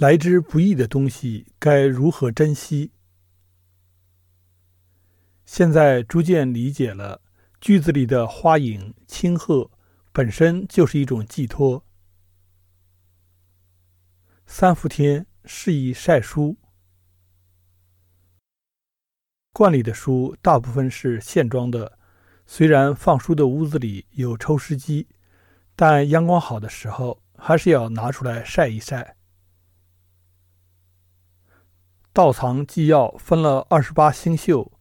来之不易的东西该如何珍惜？现在逐渐理解了，句子里的花影、清鹤本身就是一种寄托。三伏天适宜晒书，罐里的书大部分是线装的，虽然放书的屋子里有抽湿机，但阳光好的时候还是要拿出来晒一晒。道藏纪要分了二十八星宿，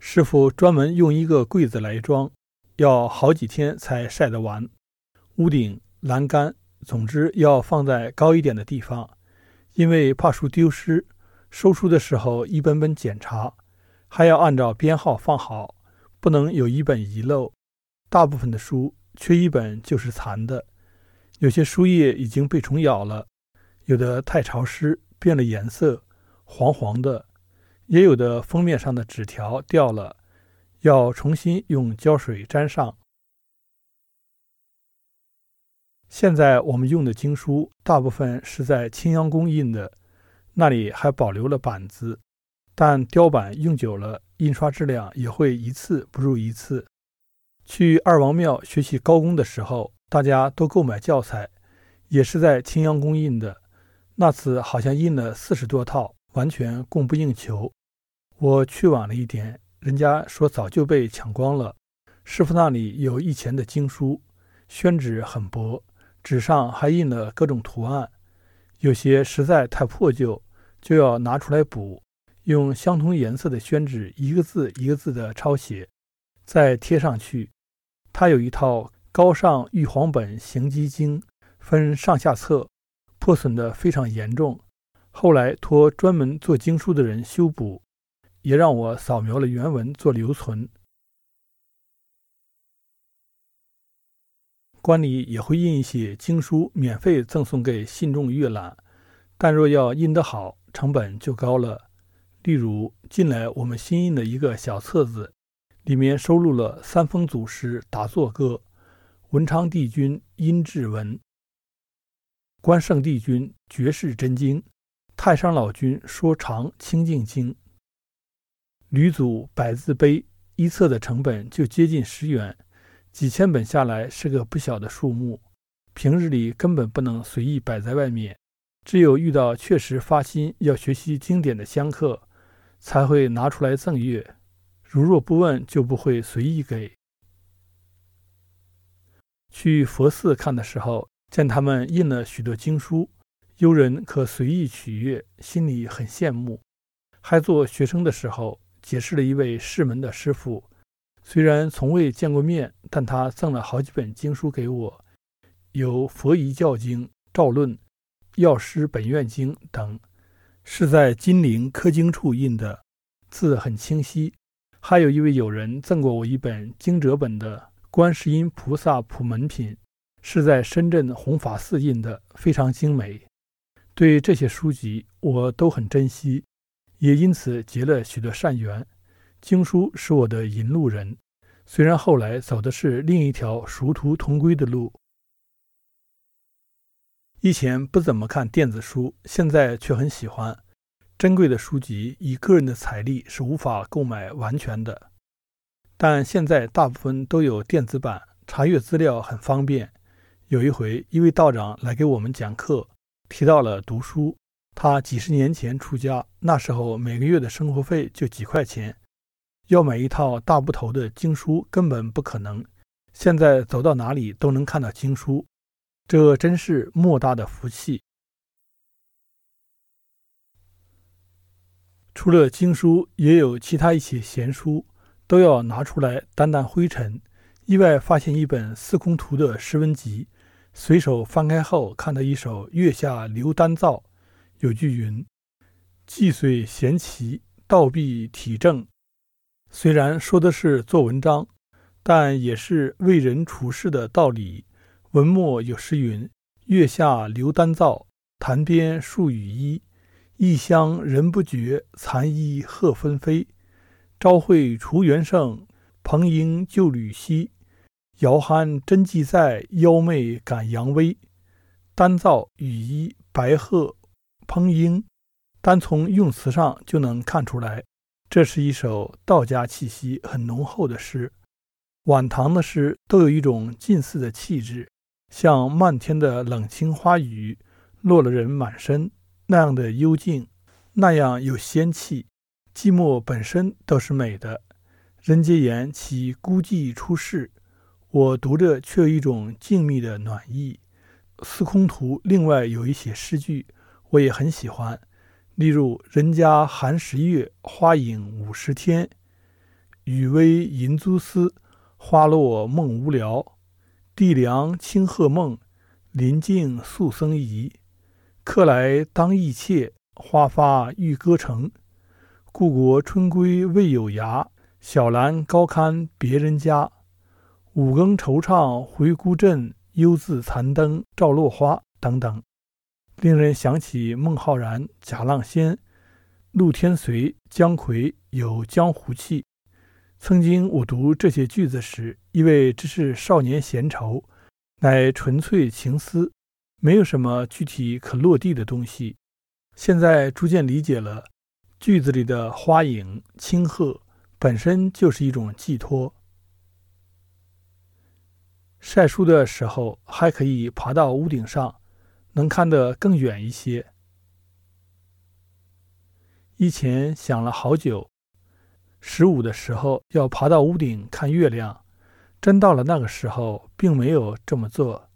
师傅专门用一个柜子来装，要好几天才晒得完。屋顶、栏杆，总之要放在高一点的地方，因为怕书丢失，收书的时候一本本检查，还要按照编号放好，不能有一本遗漏。大部分的书缺一本就是残的，有些书页已经被虫咬了，有的太潮湿变了颜色。黄黄的，也有的封面上的纸条掉了，要重新用胶水粘上。现在我们用的经书大部分是在青阳宫印的，那里还保留了板子，但雕版用久了，印刷质量也会一次不如一次。去二王庙学习高工的时候，大家都购买教材，也是在青阳宫印的，那次好像印了四十多套。完全供不应求。我去晚了一点，人家说早就被抢光了。师傅那里有以前的经书，宣纸很薄，纸上还印了各种图案，有些实在太破旧，就要拿出来补，用相同颜色的宣纸一个字一个字的抄写，再贴上去。他有一套《高尚玉皇本行基经》，分上下册，破损的非常严重。后来托专门做经书的人修补，也让我扫描了原文做留存。官里也会印一些经书，免费赠送给信众阅览，但若要印得好，成本就高了。例如，近来我们新印的一个小册子，里面收录了三封祖师打坐歌、文昌帝君阴骘文、关圣帝君绝世真经。太上老君说长清净经，吕祖百字碑一册的成本就接近十元，几千本下来是个不小的数目。平日里根本不能随意摆在外面，只有遇到确实发心要学习经典的香客，才会拿出来赠阅。如若不问，就不会随意给。去佛寺看的时候，见他们印了许多经书。游人可随意取阅，心里很羡慕。还做学生的时候，结识了一位师门的师傅，虽然从未见过面，但他赠了好几本经书给我，有《佛遗教经》《赵论》《药师本愿经》等，是在金陵刻经处印的，字很清晰。还有一位友人赠过我一本经折本的《观世音菩萨普门品》，是在深圳弘法寺印的，非常精美。对这些书籍，我都很珍惜，也因此结了许多善缘。经书是我的引路人，虽然后来走的是另一条殊途同归的路。以前不怎么看电子书，现在却很喜欢。珍贵的书籍，以个人的财力是无法购买完全的，但现在大部分都有电子版，查阅资料很方便。有一回，一位道长来给我们讲课。提到了读书，他几十年前出家，那时候每个月的生活费就几块钱，要买一套大部头的经书根本不可能。现在走到哪里都能看到经书，这真是莫大的福气。除了经书，也有其他一些闲书，都要拿出来掸掸灰尘。意外发现一本《司空图》的诗文集。随手翻开后，看到一首《月下流丹造》，有句云：“既虽贤奇，道必体正。”虽然说的是做文章，但也是为人处事的道理。文末有诗云：“月下流丹造，潭边树雨衣。异乡人不觉，残衣鹤纷飞。朝会除元盛，蓬缨旧履稀。”遥酣真迹在，妖媚感扬威。丹造羽衣白鹤烹音，单从用词上就能看出来，这是一首道家气息很浓厚的诗。晚唐的诗都有一种近似的气质，像漫天的冷清花雨，落了人满身那样的幽静，那样有仙气。寂寞本身都是美的。人皆言其孤寂出世，我读着却有一种静谧的暖意。司空图另外有一些诗句，我也很喜欢，例如“人家寒十月，花影五十天，雨微银珠丝，花落梦无聊。地凉清鹤梦，林静宿僧疑。客来当忆妾，花发欲歌成。故国春归未有涯。”小兰高堪别人家，五更惆怅回孤镇，犹自残灯照落花等等，令人想起孟浩然、贾浪仙、陆天随、姜夔有江湖气。曾经我读这些句子时，以为只是少年闲愁，乃纯粹情思，没有什么具体可落地的东西。现在逐渐理解了，句子里的花影、清鹤。本身就是一种寄托。晒书的时候，还可以爬到屋顶上，能看得更远一些。以前想了好久，十五的时候要爬到屋顶看月亮，真到了那个时候，并没有这么做。